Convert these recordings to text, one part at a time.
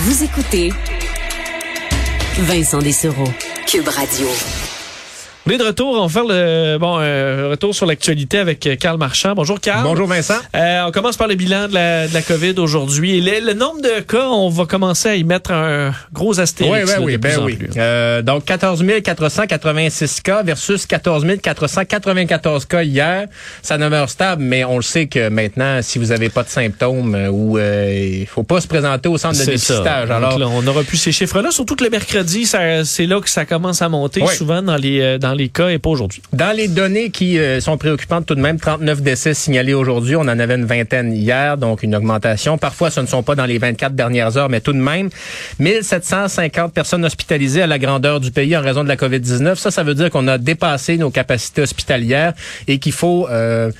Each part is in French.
Vous écoutez Vincent Dessereau, Cube Radio. On est de retour. On va faire le bon euh, retour sur l'actualité avec euh, Carl Marchand. Bonjour Carl. Bonjour Vincent. Euh, on commence par le bilan de la, de la COVID aujourd'hui. Le, le nombre de cas, on va commencer à y mettre un gros astérix. Oui, oui, là, oui, de ben oui. Euh, donc 14 486 cas versus 14 494 cas hier. Ça demeure stable, mais on le sait que maintenant, si vous n'avez pas de symptômes euh, ou euh, il faut pas se présenter au centre de dépistage. Alors, là, on n'aura plus ces chiffres-là. Surtout que le mercredi, c'est là que ça commence à monter Oui. souvent dans les dans les cas et pas aujourd'hui. Dans les données qui euh, sont préoccupantes tout de même, 39 décès signalés aujourd'hui. On en avait une vingtaine hier, donc une augmentation. Parfois, ce ne sont pas dans les 24 dernières heures, mais tout de même, 1750 personnes hospitalisées à la grandeur du pays en raison de la COVID-19. Ça, ça veut dire qu'on a dépassé nos capacités hospitalières et qu'il faut... euh,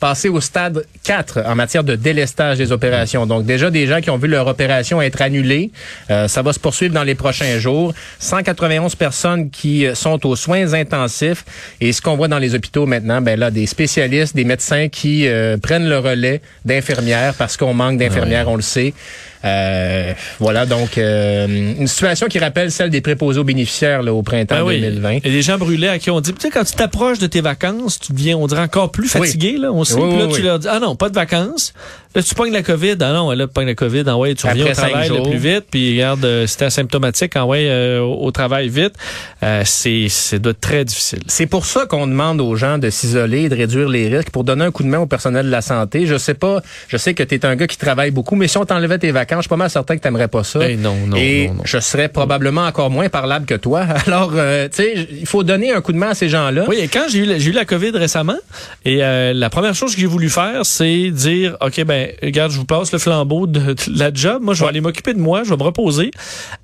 passer au stade 4 en matière de délestage des opérations. Donc déjà des gens qui ont vu leur opération être annulée. Euh, ça va se poursuivre dans les prochains jours. 191 personnes qui euh, sont aux soins intensifs. Et ce qu'on voit dans les hôpitaux maintenant, ben là, des spécialistes, des médecins qui euh, prennent le relais d'infirmières parce qu'on manque d'infirmières, on le sait. Euh, voilà, donc euh, une situation qui rappelle celle des préposés aux bénéficiaires là, au printemps Ben oui. 2020. Et des gens brûlés à qui on dit, tu sais, quand tu t'approches de tes vacances, tu deviens, on dirait encore plus fatigué, là. On sait, Oui, là, oui, tu leur dis, ah non, pas de vacances. Là, tu pognes la COVID. Ah non, là, tu pognes la COVID. Ah ouais, tu reviens Après au travail le plus vite. Puis regarde, euh, si t'es asymptomatique, ah ouais, euh, au au travail vite. Euh, c'est, c'est doit être très difficile. C'est pour ça qu'on demande aux gens de s'isoler et de réduire les risques pour donner un coup de main au personnel de la santé. Je sais pas, je sais que tu es un gars qui travaille beaucoup, mais si on t'enlevait tes vacances, je suis pas mal certain que t'aimerais pas ça. Eh non, non, et non, non. je serais probablement encore moins parlable que toi. Alors, euh, tu sais, il faut donner un coup de main à ces gens-là. Oui, et quand j'ai eu, la- j'ai eu la COVID récemment, et euh, la première chose que j'ai voulu faire, c'est dire, OK, ben, regarde, je vous passe le flambeau de, de la job. Moi, je vais Ouais. aller m'occuper de moi, je vais me reposer.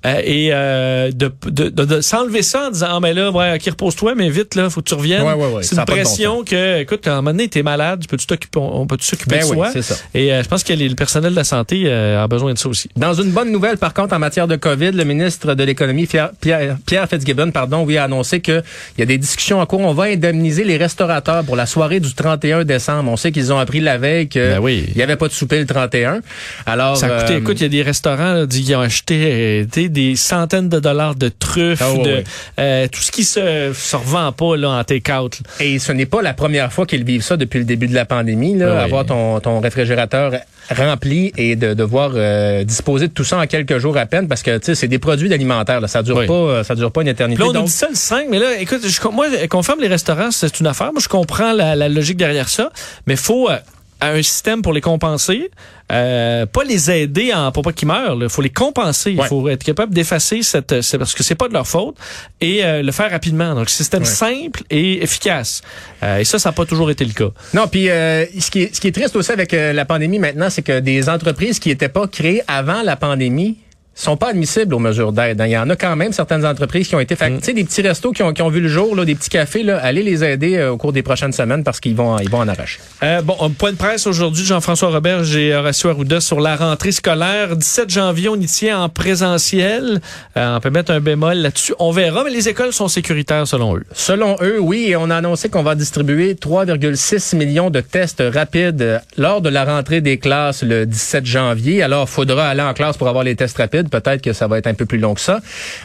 Euh, et euh, de, de, de, de s'enlever ça en disant, ah, mais là, ouais, OK, repose-toi, mais vite, là, faut que tu reviennes. Ouais, ouais, ouais, c'est une bon pression que, écoute, à un moment donné, t'es malade, tu peux-tu t'occuper, on, peut-tu s'occuper Ben de oui, soi? c'est ça. Et euh, je pense que les- le personnel de la santé euh, a besoin de ça aussi. Dans une bonne nouvelle, par contre, en matière de COVID, le ministre de l'économie, Pierre, Pierre, Pierre Fitzgibbon, pardon, oui, a annoncé qu'il y a des discussions en cours. On va indemniser les restaurateurs pour la soirée du 31 décembre. On sait qu'ils ont appris la veille qu'il Ben oui. n'y avait pas de souper le 31. Alors, Ça a coûté, euh, écoute, il y a des restaurants là, qui ont acheté euh, des centaines de dollars de truffes, Ah de euh, tout ce qui se, se revend pas là, en take-out. Et ce n'est pas la première fois qu'ils vivent ça depuis le début de la pandémie, là, Ah oui. avoir ton, ton réfrigérateur rempli et de devoir euh, disposer de tout ça en quelques jours à peine parce que tu sais c'est des produits alimentaires là, ça dure Oui. pas ça dure pas une éternité. Là, on nous Donc, dit ça le 5, mais là, écoute, je, moi, confirme les restaurants, c'est une affaire. Moi, je comprends la, la logique derrière ça, mais faut euh, un système pour les compenser, euh, pas les aider en, pour pas qu'ils meurent. Il faut les compenser. Il Ouais. faut être capable d'effacer cette, c'est parce que c'est pas de leur faute et euh, le faire rapidement. Donc, système Ouais. simple et efficace. Euh, et ça, ça n'a pas toujours été le cas. Non, puis euh, ce, qui est, ce qui est triste aussi avec euh, la pandémie maintenant, c'est que des entreprises qui n'étaient pas créées avant la pandémie sont pas admissibles aux mesures d'aide. hein. Il y en a quand même certaines entreprises qui ont été fait, Mm. tu sais, des petits restos qui ont, qui ont vu le jour, là, des petits cafés, là, allez les aider euh, au cours des prochaines semaines parce qu'ils vont, ils vont en arracher. Euh, bon, point de presse aujourd'hui, Jean-François Robert et Horacio Arruda sur la rentrée scolaire. 17 janvier, on y tient en présentiel. Euh, on peut mettre un bémol là-dessus. On verra, mais les écoles sont sécuritaires selon eux. Selon eux, oui, et on a annoncé qu'on va distribuer 3,6 millions de tests rapides euh, lors de la rentrée des classes le 17 janvier. Alors, faudra aller en classe pour avoir les tests rapides. Peut-être que ça va être un peu plus long que ça.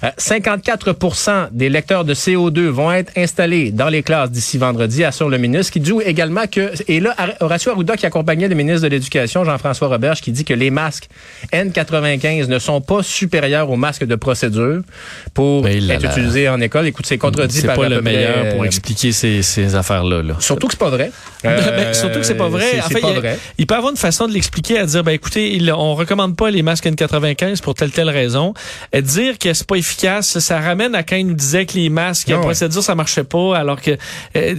Euh, 54% des lecteurs de CO2 vont être installés dans les classes d'ici vendredi, assure le ministre, qui dit également que, et là, Horacio Arruda qui accompagnait le ministre de l'Éducation, Jean-François Roberge, qui dit que les masques N95 ne sont pas supérieurs aux masques de procédure pour là être là. utilisés en école. Écoute, c'est contredit C'est par pas le près, meilleur pour euh, expliquer ces, ces affaires-là. Là. Surtout que c'est pas vrai. Ben, Euh, surtout que c'est pas vrai. c'est- En C'est fait, pas il vrai. Peut avoir une façon de l'expliquer à dire, ben écoutez, il, on recommande pas les masques N95 pour telle telle raison. Et dire que c'est pas efficace, ça ramène à quand il nous disait que les masques, la Non, ouais. procédure, ça marchait pas, alors que euh,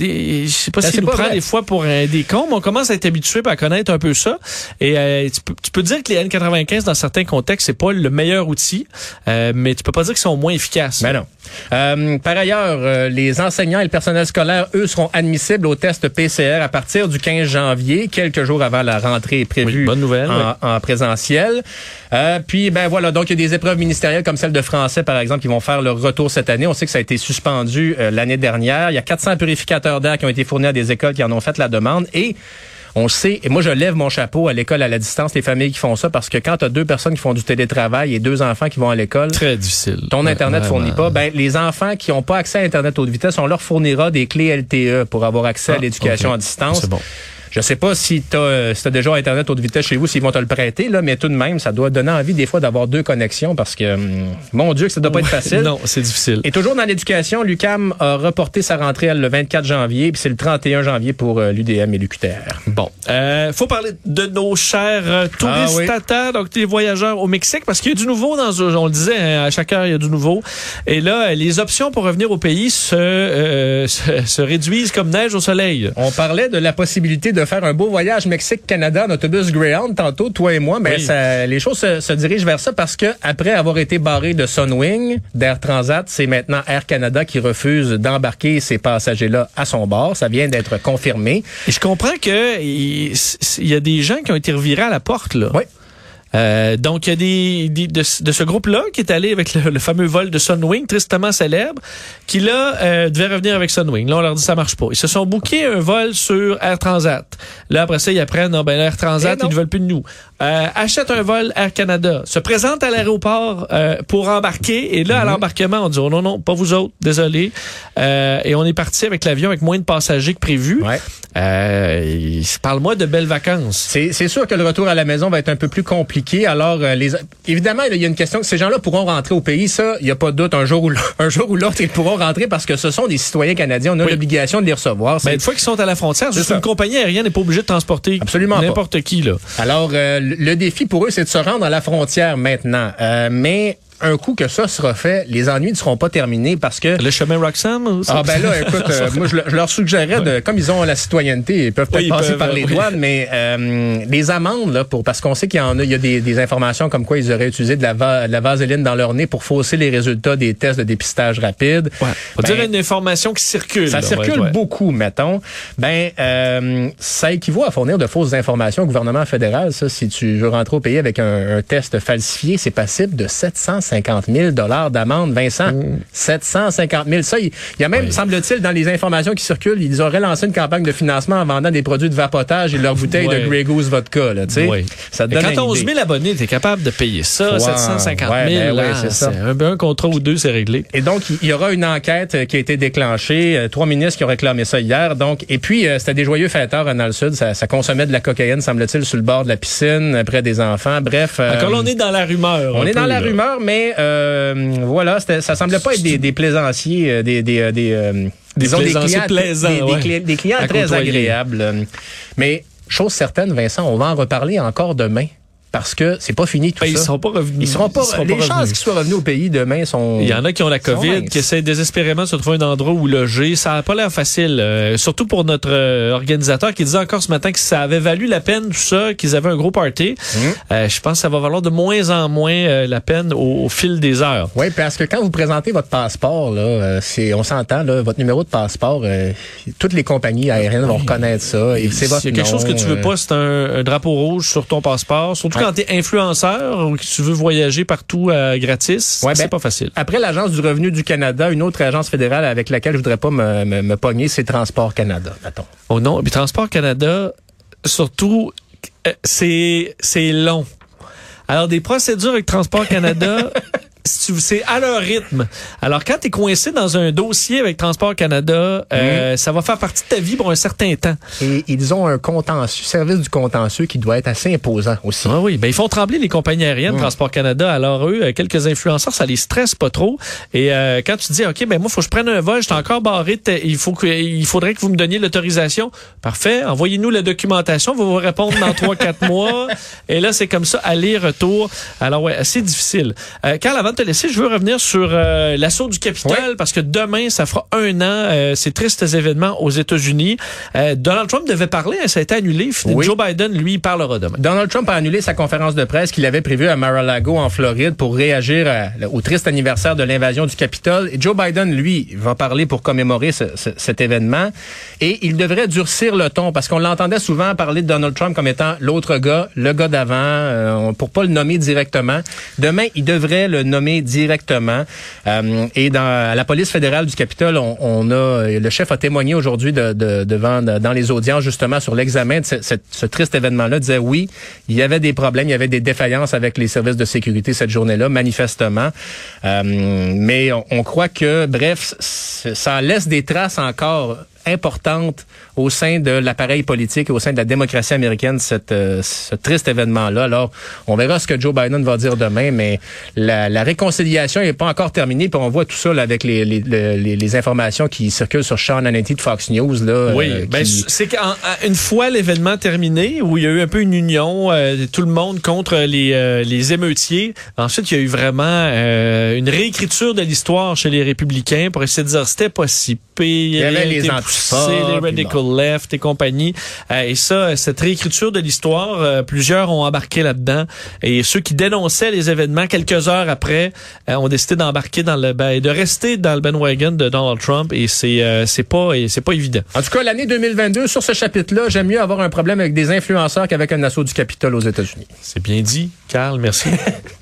je sais pas Ben, c'est nous prend des fois pour euh, des cons, mais on commence à être habitué à connaître un peu ça. Et euh, tu, peux, tu peux dire que les N95 dans certains contextes c'est pas le meilleur outil, euh, mais tu peux pas dire qu'ils sont moins efficaces. Ben non. Euh, par ailleurs, euh, les enseignants et le personnel scolaire, eux, seront admissibles au test PCR à partir du 15 janvier, quelques jours avant la rentrée prévue Oui, bonne nouvelle, en, oui. en présentiel. Euh, puis, ben voilà, donc il y a des épreuves ministérielles comme celle de français, par exemple, qui vont faire leur retour cette année. On sait que ça a été suspendu l'année dernière. Il y a 400 purificateurs d'air qui ont été fournis à des écoles qui en ont fait la demande. Et On sait, et moi je lève mon chapeau à l'école à la distance, les familles qui font ça, parce que quand tu as deux personnes qui font du télétravail et deux enfants qui vont à l'école, Très difficile. ton Internet fournit pas, ben, les enfants qui n'ont pas accès à Internet haute vitesse, on leur fournira des clés LTE pour avoir accès à Ah, l'éducation à distance. C'est bon. Je sais pas si tu as, déjà Internet haute vitesse chez vous, s'ils vont te le prêter, là, mais tout de même, ça doit donner envie des fois d'avoir deux connexions parce que, hum, mon Dieu, que ça doit pas être facile. Non, c'est difficile. Et toujours dans l'éducation, l'UCAM a reporté sa rentrée elle, le 24 janvier, puis c'est le 31 janvier pour l'UDM et l'UQTR. Bon, euh, faut parler de nos chers euh, touristes Ah oui. à terre, donc des voyageurs au Mexique, parce qu'il y a du nouveau dans, on le disait, hein, à chaque heure il y a du nouveau. Et là, les options pour revenir au pays se, euh, se, se réduisent comme neige au soleil. On parlait de la possibilité de faire un beau voyage Mexique-Canada en autobus Greyhound tantôt, toi et moi, mais Oui. ça, les choses se, se dirigent vers ça parce que après avoir été barré de Sunwing, d'Air Transat, c'est maintenant Air Canada qui refuse d'embarquer ces passagers-là à son bord. Ça vient d'être confirmé. Et je comprends que il il y a des gens qui ont été revirés à la porte là. Oui. Euh, donc, il y a des, des- de, de ce groupe-là qui est allé avec le, le fameux vol de Sunwing, tristement célèbre, qui là euh, devait revenir avec Sunwing. Là, on leur dit ça marche pas. Ils se sont bookés un vol sur Air Transat. Là, après ça, ils apprennent, non, ben Air Transat, Eh ils ne veulent plus de nous. Euh, achètent un vol Air Canada, se présentent à l'aéroport euh, pour embarquer, et là, Mhm. à l'embarquement, on dit, oh non, non, pas vous autres, désolé. Euh, et on est parti avec l'avion avec moins de passagers que prévu. Ouais. Euh, Parle-moi de belles vacances. C'est sûr que le retour à la maison va être un peu plus compliqué. Alors, euh, les, évidemment, il y a une question que ces gens-là pourront rentrer au pays. Ça, il n'y a pas de doute. Un jour ou l'autre, un jour ou l'autre, ils pourront rentrer parce que ce sont des citoyens canadiens. On a Oui. l'obligation de les recevoir. Ben, C'est- une fois qu'ils sont à la frontière, juste ça. une compagnie aérienne n'est pas obligée de transporter Absolument n'importe qui. Là. Alors, euh, le défi pour eux, c'est de se rendre à la frontière maintenant. Euh, mais un coup que ça sera fait, les ennuis ne seront pas terminés parce que Le chemin Roxham ou ça? Ah ben là, écoute, euh, moi je, je leur suggérerais de, comme ils ont la citoyenneté, ils peuvent peut-être Oui, passer peuvent, par les oui. douanes, mais euh, les amendes là pour parce qu'on sait qu'il y en a, il y a des, des informations comme quoi ils auraient utilisé de la, va- de la vaseline dans leur nez pour fausser les résultats des tests de dépistage rapide. Ouais. On Ben, dire une information qui circule. ça là, circule ouais. beaucoup, mettons. Ben, euh, ça équivaut à fournir de fausses informations au gouvernement fédéral. Ça, si tu veux rentrer au pays avec un, un test falsifié, c'est passible de 750 000 dollars d'amende, Vincent. 750 000. Ça, il y a même, Oui. semble-t-il, dans les informations qui circulent, ils auraient lancé une campagne de financement en vendant des produits de vapotage et leurs bouteilles de Grey Goose vodka. Là. Oui. Ça te donne quand une 11 idée. 000 abonnés, tu es capable de payer ça, Ouais. 750 000. Ouais, ben ouais, là, c'est ça. un, un contrat ou deux, c'est réglé. Et donc, il y aura une enquête euh, qui a été déclenchée. Euh, Trois ministres qui ont réclamé ça hier. Donc, et puis, euh, c'était des joyeux fêteurs dans le sud. Ça, ça consommait de la cocaïne, semble-t-il, sur le bord de la piscine, près des enfants. Bref. Encore on est dans la rumeur. on est dans la là. rumeur, mais euh, voilà, ça semblait pas être des, des plaisanciers, des... clients, plaisants, des, ouais. clients très agréables. Mais, chose certaine, Vincent, on va en reparler encore demain. Parce que c'est pas fini tout Ben, ils ça. seront pas revenus. Ils seront pas, seront les pas chances revenus. qu'ils soient revenus au pays demain sont. Il y en a qui ont la COVID, qui essaient désespérément de se trouver un endroit où loger. Ça n'a pas l'air facile, euh, surtout pour notre euh, organisateur qui disait encore ce matin que ça avait valu la peine, tout ça, qu'ils avaient un gros party. Mhm. Euh, je pense que ça va valoir de moins en moins la peine au, au fil des heures. Oui, parce que quand vous présentez votre passeport, là, c'est, on s'entend, là, votre numéro de passeport, toutes les compagnies aériennes vont reconnaître ça. Et c'est votre S'il y a quelque nom, chose que tu veux pas, c'est un, un drapeau rouge sur ton passeport. Surtout Ouais. quand tu es influenceur ou que tu veux voyager partout euh, gratis. Ouais, c'est ben, pas facile. Après l'Agence du revenu du Canada, une autre agence fédérale avec laquelle je voudrais pas me, me, me pogner, c'est Transport Canada, mettons. Oh non, puis Transport Canada, surtout, euh, c'est c'est long. Alors, des procédures avec Transport Canada, c'est à leur rythme. Alors, quand tu es coincé dans un dossier avec Transport Canada, euh, ça va faire partie de ta vie pour un certain temps. Et ils ont un contentieux, service du contentieux qui doit être assez imposant aussi. Ah oui, ben ils font trembler les compagnies aériennes, Transport Canada. Alors eux, euh, quelques influenceurs, ça les stresse pas trop. Et euh, quand tu dis, ok, ben moi, faut que je prenne un vol, je suis encore barré, il faut que, il faudrait que vous me donniez l'autorisation. Parfait, envoyez-nous la documentation, on va vous répondre dans trois, quatre mois. Et là, c'est comme ça, aller-retour. Alors ouais, assez difficile. Euh, Carl, avant de te laisser, je veux revenir sur euh, l'assaut du Capitole parce que demain, ça fera un an, euh, ces tristes événements aux États-Unis. Euh, Donald Trump devait parler, hein, ça a été annulé. Oui. Joe Biden, lui, parlera demain. Donald Trump a annulé sa conférence de presse qu'il avait prévue à Mar-a-Lago en Floride pour réagir à- au triste anniversaire de l'invasion du Capitole. Et Joe Biden, lui, va parler pour commémorer ce- ce- cet événement. Et il devrait durcir le ton parce qu'on l'entendait souvent parler de Donald Trump comme étant l'autre gars, le gars d'avant, pour pas le nommer directement. Demain, il devrait le nommer directement. Euh, et dans la police fédérale du Capitole, on, a le chef a témoigné aujourd'hui de, de, devant dans les audiences justement sur l'examen de ce, triste événement-là. Disait oui, il y avait des problèmes, il y avait des défaillances avec les services de sécurité cette journée-là, manifestement. Euh, mais on, croit que, bref, ça laisse des traces encore importante au sein de l'appareil politique et au sein de la démocratie américaine, cette, euh, ce triste événement-là. Alors, on verra ce que Joe Biden va dire demain, mais la, la réconciliation n'est pas encore terminée. Puis on voit tout ça là, avec les, les, les, les, informations qui circulent sur Sean Hannity de Fox News. Là, oui, euh, ben, c'est qu'une fois l'événement terminé, où il y a eu un peu une union, euh, tout le monde contre les, les émeutiers, ensuite il y a eu vraiment une réécriture de l'histoire chez les républicains pour essayer de dire c'était pas si pire. Il y avait les les radical left et compagnie. Euh, et ça, cette réécriture de l'histoire, euh, plusieurs ont embarqué là-dedans. Et ceux qui dénonçaient les événements quelques heures après euh, ont décidé d'embarquer dans le ben, de rester dans le bandwagon de Donald Trump. Et c'est c'est pas c'est pas évident. En tout cas, l'année 2022 sur ce chapitre-là, j'aime mieux avoir un problème avec des influenceurs qu'avec un assaut du Capitole aux États-Unis. C'est bien dit, Carl. Merci.